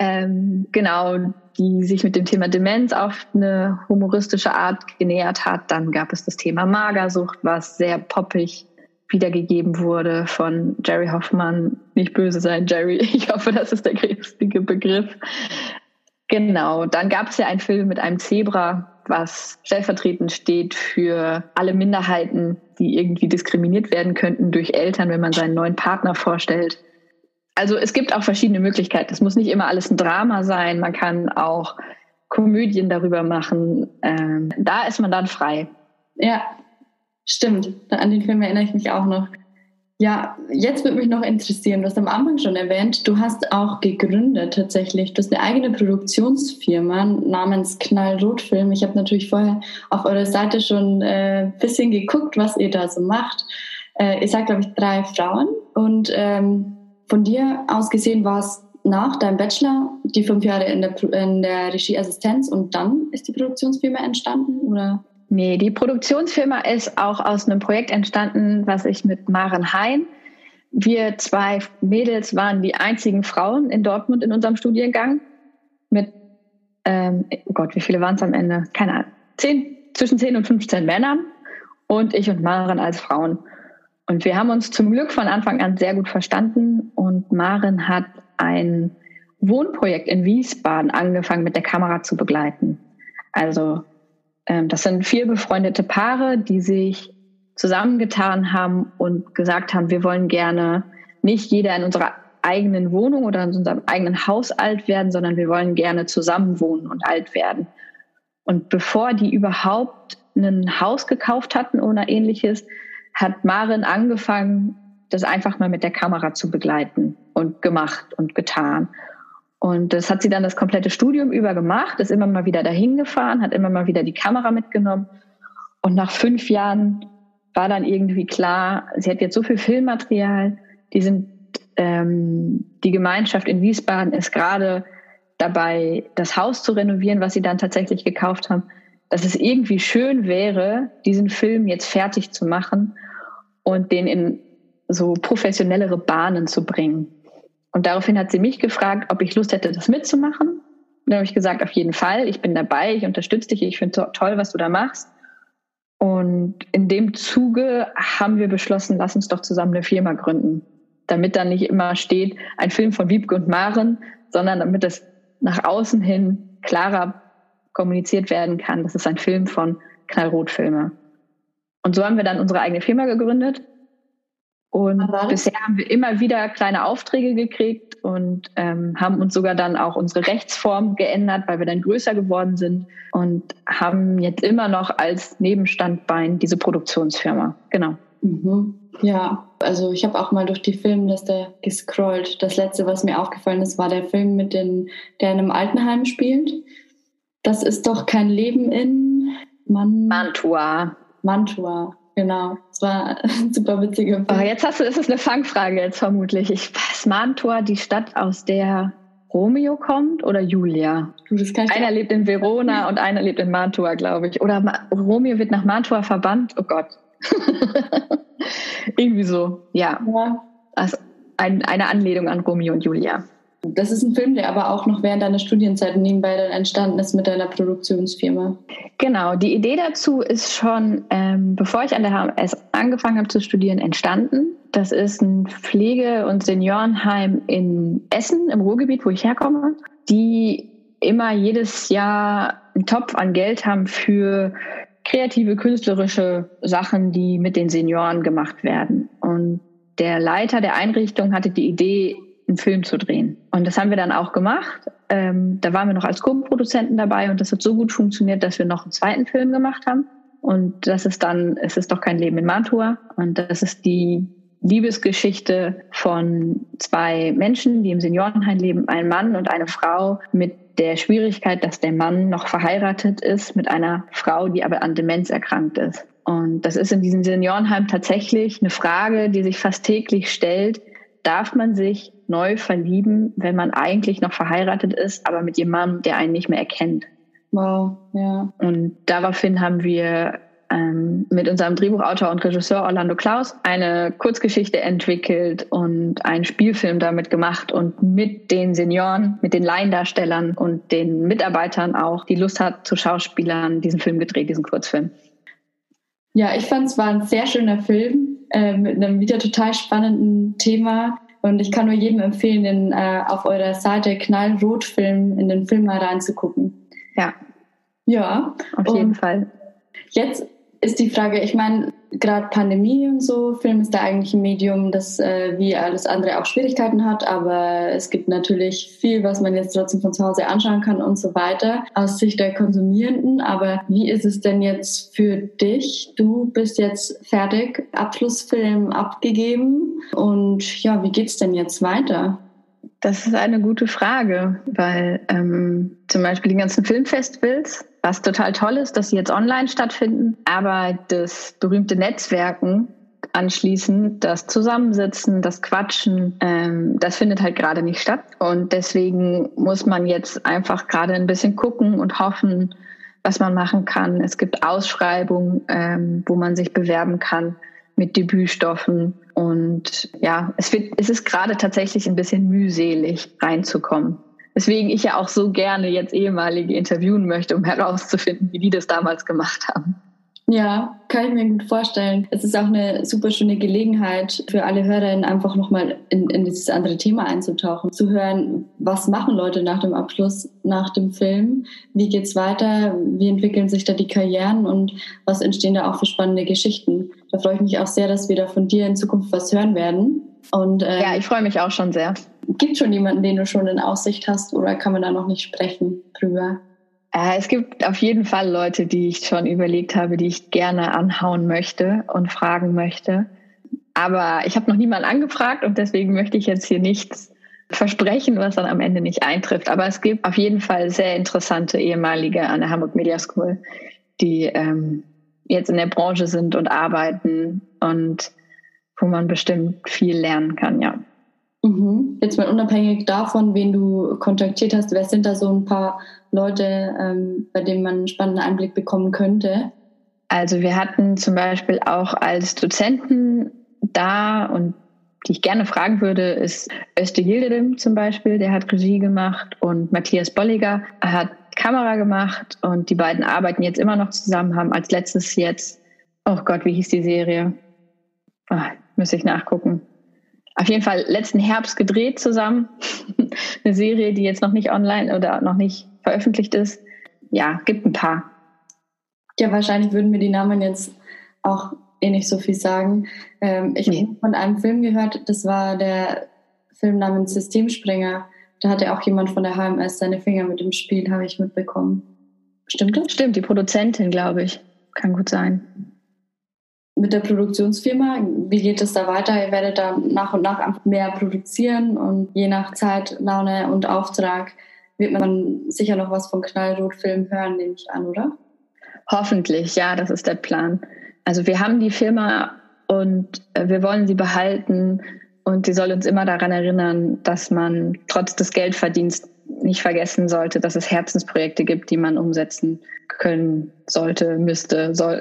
Ähm, genau, die sich mit dem Thema Demenz auf eine humoristische Art genähert hat. Dann gab es das Thema Magersucht, was sehr poppig wiedergegeben wurde von Jerry Hoffmann. Nicht böse sein, Jerry. Ich hoffe, das ist der richtige Begriff. Genau. Dann gab es ja einen Film mit einem Zebra, was stellvertretend steht für alle Minderheiten, die irgendwie diskriminiert werden könnten durch Eltern, wenn man seinen neuen Partner vorstellt also es gibt auch verschiedene Möglichkeiten. Es muss nicht immer alles ein Drama sein. Man kann auch Komödien darüber machen. Ähm, da ist man dann frei. Ja, stimmt. An den Film erinnere ich mich auch noch. Ja, jetzt würde mich noch interessieren, du hast am Anfang schon erwähnt, du hast auch gegründet tatsächlich. Du hast eine eigene Produktionsfirma namens Knallrotfilm. Ich habe natürlich vorher auf eurer Seite schon ein äh, bisschen geguckt, was ihr da so macht. Äh, ihr seid, glaube ich, drei Frauen und ähm, von dir aus gesehen war es nach deinem Bachelor die fünf Jahre in der, in der Regieassistenz und dann ist die Produktionsfirma entstanden oder? Nee, die Produktionsfirma ist auch aus einem Projekt entstanden, was ich mit Maren Hein. Wir zwei Mädels waren die einzigen Frauen in Dortmund in unserem Studiengang mit, ähm, oh Gott, wie viele waren es am Ende? Keine Ahnung, zehn, zwischen 10 und 15 Männern und ich und Maren als Frauen. Und wir haben uns zum Glück von Anfang an sehr gut verstanden und Maren hat ein Wohnprojekt in Wiesbaden angefangen mit der Kamera zu begleiten. Also ähm, das sind vier befreundete Paare, die sich zusammengetan haben und gesagt haben, wir wollen gerne nicht jeder in unserer eigenen Wohnung oder in unserem eigenen Haus alt werden, sondern wir wollen gerne zusammen wohnen und alt werden. Und bevor die überhaupt ein Haus gekauft hatten oder ähnliches, hat Marin angefangen, das einfach mal mit der Kamera zu begleiten und gemacht und getan. Und das hat sie dann das komplette Studium über gemacht, ist immer mal wieder dahin gefahren, hat immer mal wieder die Kamera mitgenommen. Und nach fünf Jahren war dann irgendwie klar, sie hat jetzt so viel Filmmaterial, die sind, ähm, die Gemeinschaft in Wiesbaden ist gerade dabei, das Haus zu renovieren, was sie dann tatsächlich gekauft haben dass es irgendwie schön wäre, diesen Film jetzt fertig zu machen und den in so professionellere Bahnen zu bringen. Und daraufhin hat sie mich gefragt, ob ich Lust hätte, das mitzumachen. Und dann habe ich gesagt, auf jeden Fall, ich bin dabei, ich unterstütze dich, ich finde toll, was du da machst. Und in dem Zuge haben wir beschlossen, lass uns doch zusammen eine Firma gründen. Damit dann nicht immer steht, ein Film von Wiebke und Maren, sondern damit es nach außen hin klarer kommuniziert werden kann. Das ist ein Film von Knallrot-Filme. Und so haben wir dann unsere eigene Firma gegründet. Und bisher haben wir immer wieder kleine Aufträge gekriegt und ähm, haben uns sogar dann auch unsere Rechtsform geändert, weil wir dann größer geworden sind und haben jetzt immer noch als Nebenstandbein diese Produktionsfirma. Genau. Mhm. Ja, also ich habe auch mal durch die Filmliste gescrollt. Das letzte, was mir aufgefallen ist, war der Film mit den, der in einem Altenheim spielt. Das ist doch kein Leben in Man Mantua. Mantua, genau. Das war ein super witziger Film. Aber jetzt hast du, das ist eine Fangfrage jetzt vermutlich. Ich weiß, Mantua, die Stadt, aus der Romeo kommt oder Julia? Einer lebt in Verona und einer lebt in Mantua, glaube ich. Oder Ma Romeo wird nach Mantua verbannt. Oh Gott. Irgendwie so, ja. ja. Also ein, eine Anlehnung an Romeo und Julia. Das ist ein Film, der aber auch noch während deiner Studienzeit nebenbei dann entstanden ist mit deiner Produktionsfirma. Genau, die Idee dazu ist schon, ähm, bevor ich an der HMS angefangen habe zu studieren, entstanden. Das ist ein Pflege- und Seniorenheim in Essen, im Ruhrgebiet, wo ich herkomme, die immer jedes Jahr einen Topf an Geld haben für kreative, künstlerische Sachen, die mit den Senioren gemacht werden. Und der Leiter der Einrichtung hatte die Idee, einen Film zu drehen. Und das haben wir dann auch gemacht. Ähm, da waren wir noch als Co-Produzenten dabei und das hat so gut funktioniert, dass wir noch einen zweiten Film gemacht haben. Und das ist dann, es ist doch kein Leben in Mantua. Und das ist die Liebesgeschichte von zwei Menschen, die im Seniorenheim leben, ein Mann und eine Frau mit der Schwierigkeit, dass der Mann noch verheiratet ist mit einer Frau, die aber an Demenz erkrankt ist. Und das ist in diesem Seniorenheim tatsächlich eine Frage, die sich fast täglich stellt. Darf man sich neu verlieben, wenn man eigentlich noch verheiratet ist, aber mit jemandem, der einen nicht mehr erkennt? Wow, ja. Und daraufhin haben wir ähm, mit unserem Drehbuchautor und Regisseur Orlando Klaus eine Kurzgeschichte entwickelt und einen Spielfilm damit gemacht und mit den Senioren, mit den Laiendarstellern und den Mitarbeitern auch, die Lust hat zu Schauspielern, diesen Film gedreht, diesen Kurzfilm. Ja, ich fand es war ein sehr schöner Film äh, mit einem wieder total spannenden Thema. Und ich kann nur jedem empfehlen, den äh, auf eurer Seite Knallrotfilm in den Film mal reinzugucken. Ja. Ja. Auf jeden Fall. Jetzt ist die Frage, ich meine, gerade Pandemie und so, Film ist da eigentlich ein Medium, das äh, wie alles andere auch Schwierigkeiten hat, aber es gibt natürlich viel, was man jetzt trotzdem von zu Hause anschauen kann und so weiter, aus Sicht der Konsumierenden. Aber wie ist es denn jetzt für dich? Du bist jetzt fertig, Abschlussfilm abgegeben und ja, wie geht's denn jetzt weiter? Das ist eine gute Frage, weil ähm, zum Beispiel die ganzen Filmfestivals, was total toll ist, dass sie jetzt online stattfinden, aber das berühmte Netzwerken anschließend, das Zusammensitzen, das Quatschen, ähm, das findet halt gerade nicht statt. Und deswegen muss man jetzt einfach gerade ein bisschen gucken und hoffen, was man machen kann. Es gibt Ausschreibungen, ähm, wo man sich bewerben kann mit Debütstoffen. Und ja, es, wird, es ist gerade tatsächlich ein bisschen mühselig reinzukommen. Weswegen ich ja auch so gerne jetzt ehemalige interviewen möchte, um herauszufinden, wie die das damals gemacht haben. Ja, kann ich mir gut vorstellen. Es ist auch eine super schöne Gelegenheit für alle Hörerinnen, einfach nochmal in, in dieses andere Thema einzutauchen, zu hören, was machen Leute nach dem Abschluss, nach dem Film, wie geht's weiter, wie entwickeln sich da die Karrieren und was entstehen da auch für spannende Geschichten. Da freue ich mich auch sehr, dass wir da von dir in Zukunft was hören werden. Und, äh, ja, ich freue mich auch schon sehr. Gibt schon jemanden, den du schon in Aussicht hast oder kann man da noch nicht sprechen drüber? Äh, es gibt auf jeden Fall Leute, die ich schon überlegt habe, die ich gerne anhauen möchte und fragen möchte. Aber ich habe noch niemanden angefragt und deswegen möchte ich jetzt hier nichts versprechen, was dann am Ende nicht eintrifft. Aber es gibt auf jeden Fall sehr interessante ehemalige an der Hamburg Media School, die ähm, jetzt in der Branche sind und arbeiten und wo man bestimmt viel lernen kann, ja. Mhm. Jetzt mal unabhängig davon, wen du kontaktiert hast, wer sind da so ein paar Leute, ähm, bei denen man einen spannenden Einblick bekommen könnte? Also wir hatten zum Beispiel auch als Dozenten da und die ich gerne fragen würde, ist Öste Yildirim zum Beispiel, der hat Regie gemacht und Matthias Bolliger hat Kamera gemacht und die beiden arbeiten jetzt immer noch zusammen, haben als letztes jetzt, oh Gott, wie hieß die Serie? Oh, müsste ich nachgucken auf jeden Fall letzten Herbst gedreht zusammen. Eine Serie, die jetzt noch nicht online oder noch nicht veröffentlicht ist. Ja, gibt ein paar. Ja, wahrscheinlich würden mir die Namen jetzt auch eh nicht so viel sagen. Ähm, ich nee. habe von einem Film gehört, das war der Film namens Systemspringer. Da hatte auch jemand von der HMS seine Finger mit dem Spiel, habe ich mitbekommen. Stimmt das? Stimmt, die Produzentin, glaube ich. Kann gut sein. Mit der Produktionsfirma? Wie geht es da weiter? Ihr werdet da nach und nach mehr produzieren und je nach Zeit, Laune und Auftrag wird man sicher noch was von Knallrot-Film hören, nehme ich an, oder? Hoffentlich, ja, das ist der Plan. Also wir haben die Firma und äh, wir wollen sie behalten und sie soll uns immer daran erinnern, dass man trotz des Geldverdienst nicht vergessen sollte, dass es Herzensprojekte gibt, die man umsetzen können sollte, müsste, soll.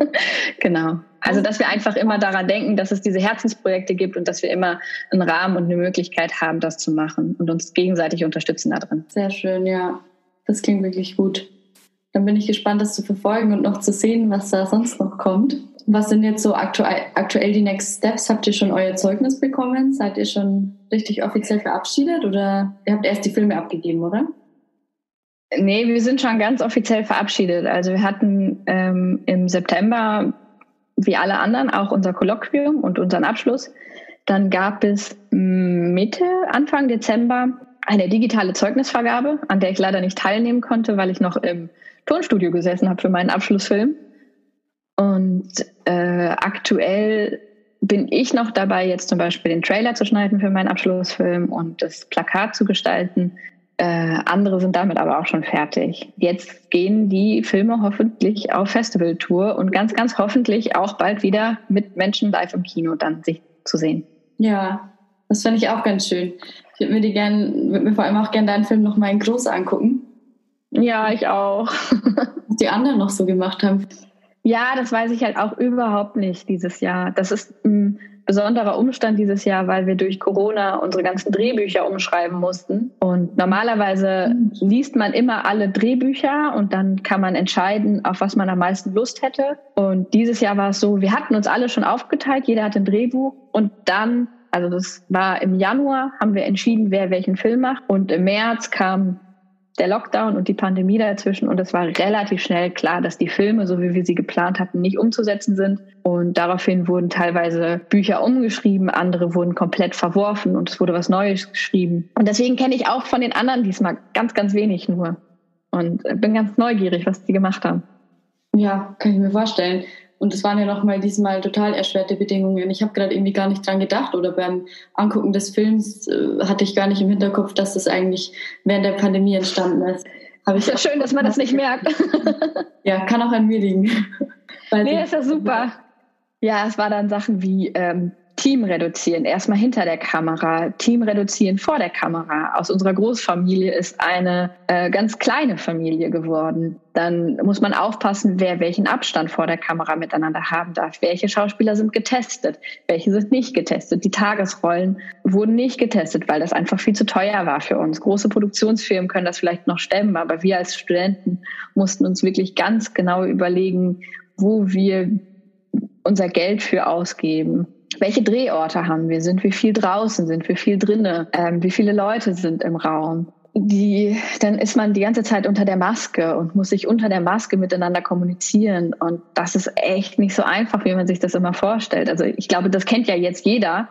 genau. Also, dass wir einfach immer daran denken, dass es diese Herzensprojekte gibt und dass wir immer einen Rahmen und eine Möglichkeit haben, das zu machen und uns gegenseitig unterstützen da drin. Sehr schön, ja. Das klingt wirklich gut. Dann bin ich gespannt, das zu verfolgen und noch zu sehen, was da sonst noch kommt. Was sind jetzt so aktuell, aktuell die Next Steps? Habt ihr schon euer Zeugnis bekommen? Seid ihr schon richtig offiziell verabschiedet oder ihr habt erst die Filme abgegeben, oder? Nee, wir sind schon ganz offiziell verabschiedet. Also wir hatten ähm, im September, wie alle anderen, auch unser Kolloquium und unseren Abschluss. Dann gab es Mitte, Anfang Dezember eine digitale Zeugnisvergabe, an der ich leider nicht teilnehmen konnte, weil ich noch im Tonstudio gesessen habe für meinen Abschlussfilm. Und äh, aktuell bin ich noch dabei, jetzt zum Beispiel den Trailer zu schneiden für meinen Abschlussfilm und das Plakat zu gestalten. Äh, andere sind damit aber auch schon fertig. Jetzt gehen die Filme hoffentlich auf Festivaltour und ganz, ganz hoffentlich auch bald wieder mit Menschen live im Kino dann sich zu sehen. Ja, das fände ich auch ganz schön. Ich würde mir die gern, würde mir vor allem auch gerne deinen Film noch mal in groß angucken. Ja, ich auch. Was die anderen noch so gemacht haben. Ja, das weiß ich halt auch überhaupt nicht dieses Jahr. Das ist ein besonderer Umstand dieses Jahr, weil wir durch Corona unsere ganzen Drehbücher umschreiben mussten. Und normalerweise liest man immer alle Drehbücher und dann kann man entscheiden, auf was man am meisten Lust hätte. Und dieses Jahr war es so, wir hatten uns alle schon aufgeteilt, jeder hat ein Drehbuch und dann also das war im Januar, haben wir entschieden, wer welchen Film macht. Und im März kam der Lockdown und die Pandemie dazwischen und es war relativ schnell klar, dass die Filme, so wie wir sie geplant hatten, nicht umzusetzen sind. Und daraufhin wurden teilweise Bücher umgeschrieben, andere wurden komplett verworfen und es wurde was Neues geschrieben. Und deswegen kenne ich auch von den anderen diesmal ganz, ganz wenig nur. Und bin ganz neugierig, was die gemacht haben. Ja, kann ich mir vorstellen. Und es waren ja nochmal diesmal total erschwerte Bedingungen. Ich habe gerade irgendwie gar nicht dran gedacht oder beim Angucken des Films äh, hatte ich gar nicht im Hinterkopf, dass das eigentlich während der Pandemie entstanden ist. Habe ich ja schön, dass man das nicht merkt. ja, kann auch an mir liegen. nee, ist ja super. Ja, es war dann Sachen wie ähm, Team reduzieren, erstmal hinter der Kamera, Team reduzieren vor der Kamera. Aus unserer Großfamilie ist eine äh, ganz kleine Familie geworden. Dann muss man aufpassen, wer welchen Abstand vor der Kamera miteinander haben darf. Welche Schauspieler sind getestet, welche sind nicht getestet. Die Tagesrollen wurden nicht getestet, weil das einfach viel zu teuer war für uns. Große Produktionsfirmen können das vielleicht noch stemmen, aber wir als Studenten mussten uns wirklich ganz genau überlegen, wo wir unser Geld für ausgeben welche Drehorte haben wir? Sind wir viel draußen? Sind wir viel drinnen? Ähm, wie viele Leute sind im Raum? Die, dann ist man die ganze Zeit unter der Maske und muss sich unter der Maske miteinander kommunizieren. Und das ist echt nicht so einfach, wie man sich das immer vorstellt. Also ich glaube, das kennt ja jetzt jeder,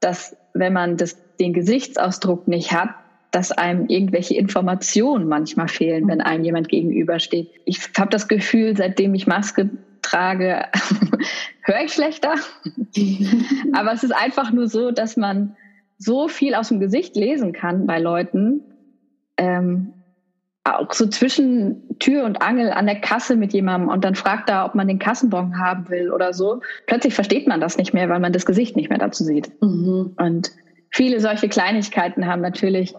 dass wenn man das, den Gesichtsausdruck nicht hat, dass einem irgendwelche Informationen manchmal fehlen, wenn einem jemand gegenübersteht. Ich habe das Gefühl, seitdem ich Maske trage, höre ich schlechter. Aber es ist einfach nur so, dass man so viel aus dem Gesicht lesen kann bei Leuten. Ähm, auch so zwischen Tür und Angel an der Kasse mit jemandem und dann fragt er, ob man den Kassenbon haben will oder so. Plötzlich versteht man das nicht mehr, weil man das Gesicht nicht mehr dazu sieht. Mhm. Und viele solche Kleinigkeiten haben natürlich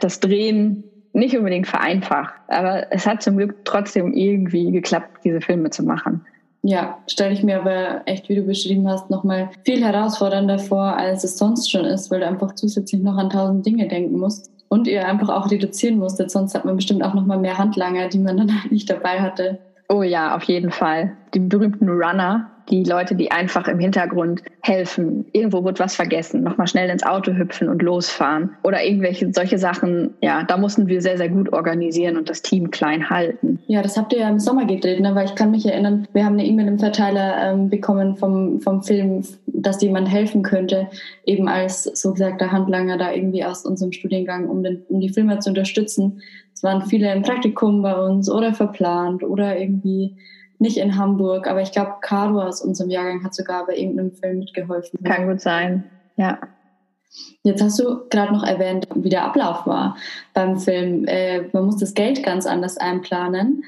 das Drehen nicht unbedingt vereinfacht. Aber es hat zum Glück trotzdem irgendwie geklappt, diese Filme zu machen. Ja, stelle ich mir aber echt, wie du beschrieben hast, nochmal viel herausfordernder vor, als es sonst schon ist, weil du einfach zusätzlich noch an tausend Dinge denken musst und ihr einfach auch reduzieren musstet. Sonst hat man bestimmt auch nochmal mehr Handlanger, die man dann halt nicht dabei hatte. Oh ja, auf jeden Fall. Die berühmten Runner, die Leute, die einfach im Hintergrund helfen. Irgendwo wird was vergessen, nochmal schnell ins Auto hüpfen und losfahren. Oder irgendwelche solche Sachen, ja, da mussten wir sehr, sehr gut organisieren und das Team klein halten. Ja, das habt ihr ja im Sommer gedreht, ne? weil ich kann mich erinnern, wir haben eine E-Mail im Verteiler ähm, bekommen vom, vom Film, dass jemand helfen könnte, eben als so gesagter Handlanger da irgendwie aus unserem Studiengang, um, den, um die Filme zu unterstützen. Es waren viele im Praktikum bei uns oder verplant oder irgendwie nicht in Hamburg, aber ich glaube, Caro aus unserem Jahrgang hat sogar bei irgendeinem Film mitgeholfen. Kann gut sein, ja. Jetzt hast du gerade noch erwähnt, wie der Ablauf war beim Film. Äh, man muss das Geld ganz anders einplanen.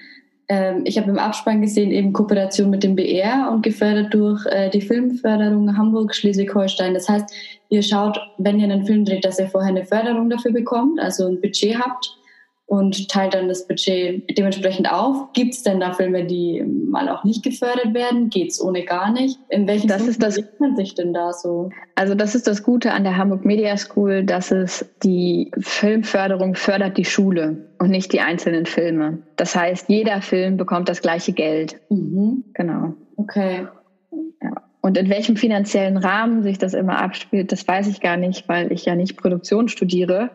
Ähm, ich habe im Abspann gesehen, eben Kooperation mit dem BR und gefördert durch äh, die Filmförderung Hamburg, Schleswig-Holstein. Das heißt, ihr schaut, wenn ihr einen Film dreht, dass ihr vorher eine Förderung dafür bekommt, also ein Budget habt und teilt dann das Budget dementsprechend auf. Gibt es denn da Filme, die mal auch nicht gefördert werden? Geht es ohne gar nicht? In welchen das ist das, man sich denn da so? Also das ist das Gute an der Hamburg Media School, dass es die Filmförderung fördert die Schule und nicht die einzelnen Filme. Das heißt, jeder Film bekommt das gleiche Geld. Mhm. Genau. Okay. Ja. Und in welchem finanziellen Rahmen sich das immer abspielt, das weiß ich gar nicht, weil ich ja nicht Produktion studiere.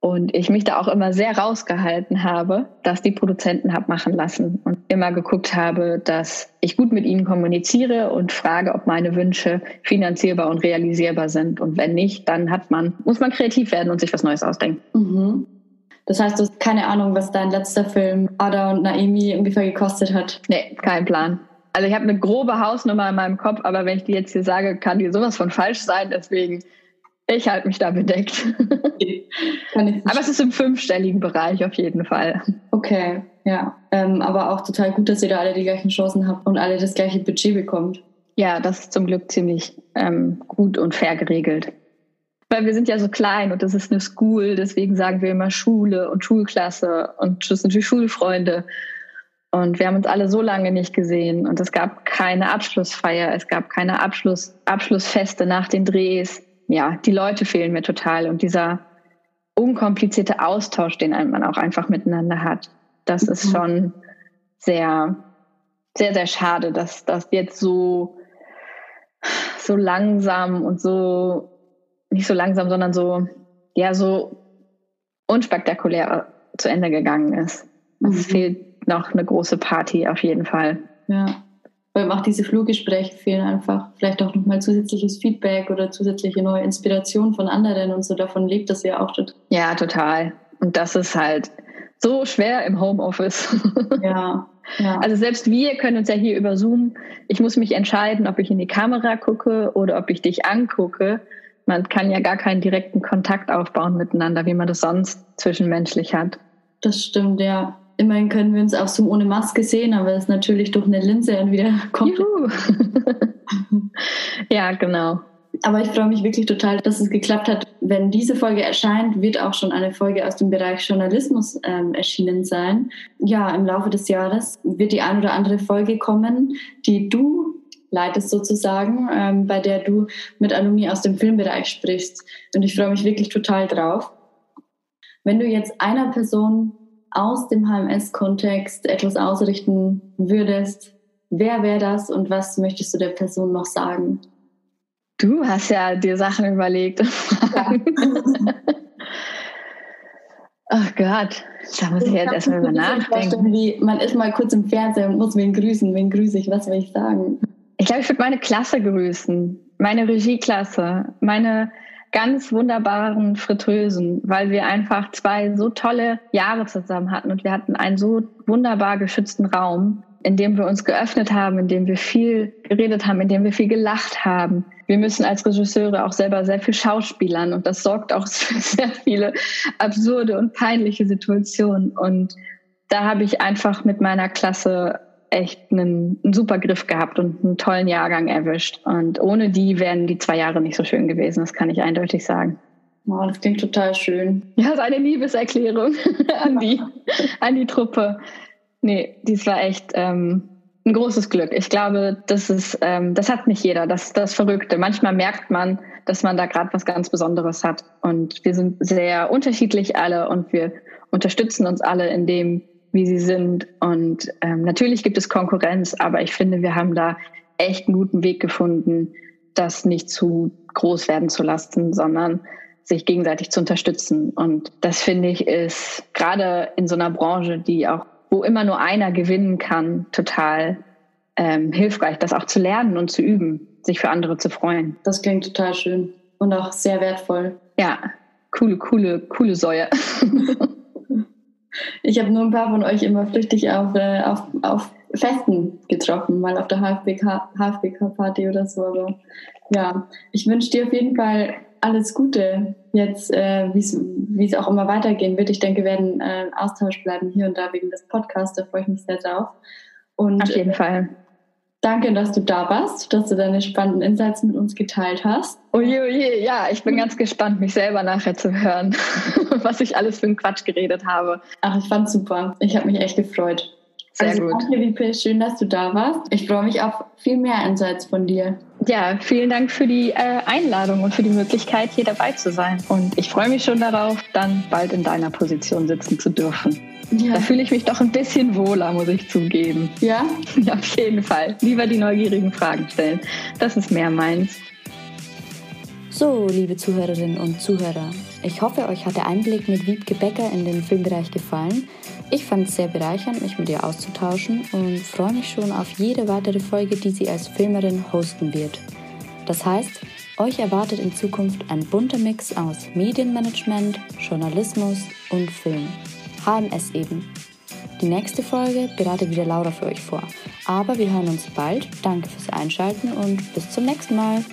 Und ich mich da auch immer sehr rausgehalten habe, dass die Produzenten hab machen lassen und immer geguckt habe, dass ich gut mit ihnen kommuniziere und frage, ob meine Wünsche finanzierbar und realisierbar sind. Und wenn nicht, dann hat man, muss man kreativ werden und sich was Neues ausdenken. Mhm. Das heißt, du hast keine Ahnung, was dein letzter Film Ada und Naimi ungefähr gekostet hat? Nee, kein Plan. Also ich habe eine grobe Hausnummer in meinem Kopf, aber wenn ich die jetzt hier sage, kann die sowas von falsch sein. Deswegen ich halte mich da bedeckt. Okay. aber es ist im fünfstelligen Bereich auf jeden Fall. Okay, ja. Ähm, aber auch total gut, dass ihr da alle die gleichen Chancen habt und alle das gleiche Budget bekommt. Ja, das ist zum Glück ziemlich ähm, gut und fair geregelt. Weil wir sind ja so klein und das ist eine School, deswegen sagen wir immer Schule und Schulklasse und das sind die Schulfreunde. Und wir haben uns alle so lange nicht gesehen und es gab keine Abschlussfeier, es gab keine Abschluss, Abschlussfeste nach den Drehs ja, die Leute fehlen mir total und dieser unkomplizierte Austausch, den man auch einfach miteinander hat, das mhm. ist schon sehr, sehr, sehr schade, dass das jetzt so, so langsam und so, nicht so langsam, sondern so, ja, so unspektakulär zu Ende gegangen ist. Mhm. Es fehlt noch eine große Party auf jeden Fall. Ja weil auch diese Fluggespräche fehlen einfach. Vielleicht auch nochmal zusätzliches Feedback oder zusätzliche neue Inspiration von anderen und so. Davon lebt das ja auch total. Ja, total. Und das ist halt so schwer im Homeoffice. Ja, ja. Also selbst wir können uns ja hier über Zoom, ich muss mich entscheiden, ob ich in die Kamera gucke oder ob ich dich angucke. Man kann ja gar keinen direkten Kontakt aufbauen miteinander, wie man das sonst zwischenmenschlich hat. Das stimmt, ja immerhin können wir uns auf Zoom ohne Maske sehen, aber es ist natürlich durch eine Linse und wieder kommt. ja, genau. Aber ich freue mich wirklich total, dass es geklappt hat. Wenn diese Folge erscheint, wird auch schon eine Folge aus dem Bereich Journalismus ähm, erschienen sein. Ja, im Laufe des Jahres wird die ein oder andere Folge kommen, die du leitest sozusagen, ähm, bei der du mit Alumni aus dem Filmbereich sprichst. Und ich freue mich wirklich total drauf. Wenn du jetzt einer Person aus dem HMS-Kontext etwas ausrichten würdest, wer wäre das und was möchtest du der Person noch sagen? Du hast ja dir Sachen überlegt. Ja. oh Gott, da muss ich jetzt erstmal drüber nachdenken. Wie, man ist mal kurz im Fernsehen und muss wen grüßen. Wen grüße ich? Was will ich sagen? Ich glaube, ich würde meine Klasse grüßen. Meine Regieklasse. Meine ganz wunderbaren Fritteusen, weil wir einfach zwei so tolle Jahre zusammen hatten und wir hatten einen so wunderbar geschützten Raum, in dem wir uns geöffnet haben, in dem wir viel geredet haben, in dem wir viel gelacht haben. Wir müssen als Regisseure auch selber sehr viel schauspielern und das sorgt auch für sehr viele absurde und peinliche Situationen. Und da habe ich einfach mit meiner Klasse echt einen, einen, super Griff gehabt und einen tollen Jahrgang erwischt. Und ohne die wären die zwei Jahre nicht so schön gewesen, das kann ich eindeutig sagen. Oh, das klingt total schön. Ja, ist eine Liebeserklärung an, die, an die Truppe. Nee, dies war echt ähm, ein großes Glück. Ich glaube, das ist, ähm, das hat nicht jeder. Das das Verrückte. Manchmal merkt man, dass man da gerade was ganz Besonderes hat. Und wir sind sehr unterschiedlich alle und wir unterstützen uns alle in dem, wie sie sind. Und ähm, natürlich gibt es Konkurrenz, aber ich finde, wir haben da echt einen guten Weg gefunden, das nicht zu groß werden zu lassen, sondern sich gegenseitig zu unterstützen. Und das finde ich ist gerade in so einer Branche, die auch, wo immer nur einer gewinnen kann, total ähm, hilfreich, das auch zu lernen und zu üben, sich für andere zu freuen. Das klingt total schön und auch sehr wertvoll. Ja, coole, coole, coole Säue. Ich habe nur ein paar von euch immer flüchtig auf, äh, auf, auf Festen getroffen, mal auf der HFBK-Party oder so. Aber ja, ich wünsche dir auf jeden Fall alles Gute jetzt, äh, wie es auch immer weitergehen wird. Ich denke, wir werden äh, Austausch bleiben hier und da wegen des Podcasts. Da freue ich mich sehr drauf. Und, auf jeden Fall. Danke, dass du da warst, dass du deine spannenden Insights mit uns geteilt hast. Oje, oje, ja, ich bin ganz gespannt, mich selber nachher zu hören, was ich alles für einen Quatsch geredet habe. Ach, ich fand's super. Ich habe mich echt gefreut. Sehr also, gut. Danke, Wipe, schön, dass du da warst. Ich freue mich auf viel mehr Insights von dir. Ja, vielen Dank für die äh, Einladung und für die Möglichkeit, hier dabei zu sein. Und ich freue mich schon darauf, dann bald in deiner Position sitzen zu dürfen. Ja. Da fühle ich mich doch ein bisschen wohler, muss ich zugeben. Ja? ja? Auf jeden Fall. Lieber die neugierigen Fragen stellen. Das ist mehr meins. So, liebe Zuhörerinnen und Zuhörer, ich hoffe, euch hat der Einblick mit Wiebke Becker in den Filmbereich gefallen. Ich fand es sehr bereichernd, mich mit ihr auszutauschen und freue mich schon auf jede weitere Folge, die sie als Filmerin hosten wird. Das heißt, euch erwartet in Zukunft ein bunter Mix aus Medienmanagement, Journalismus und Film. HMS eben. Die nächste Folge bereitet wieder Laura für euch vor. Aber wir hören uns bald. Danke fürs Einschalten und bis zum nächsten Mal.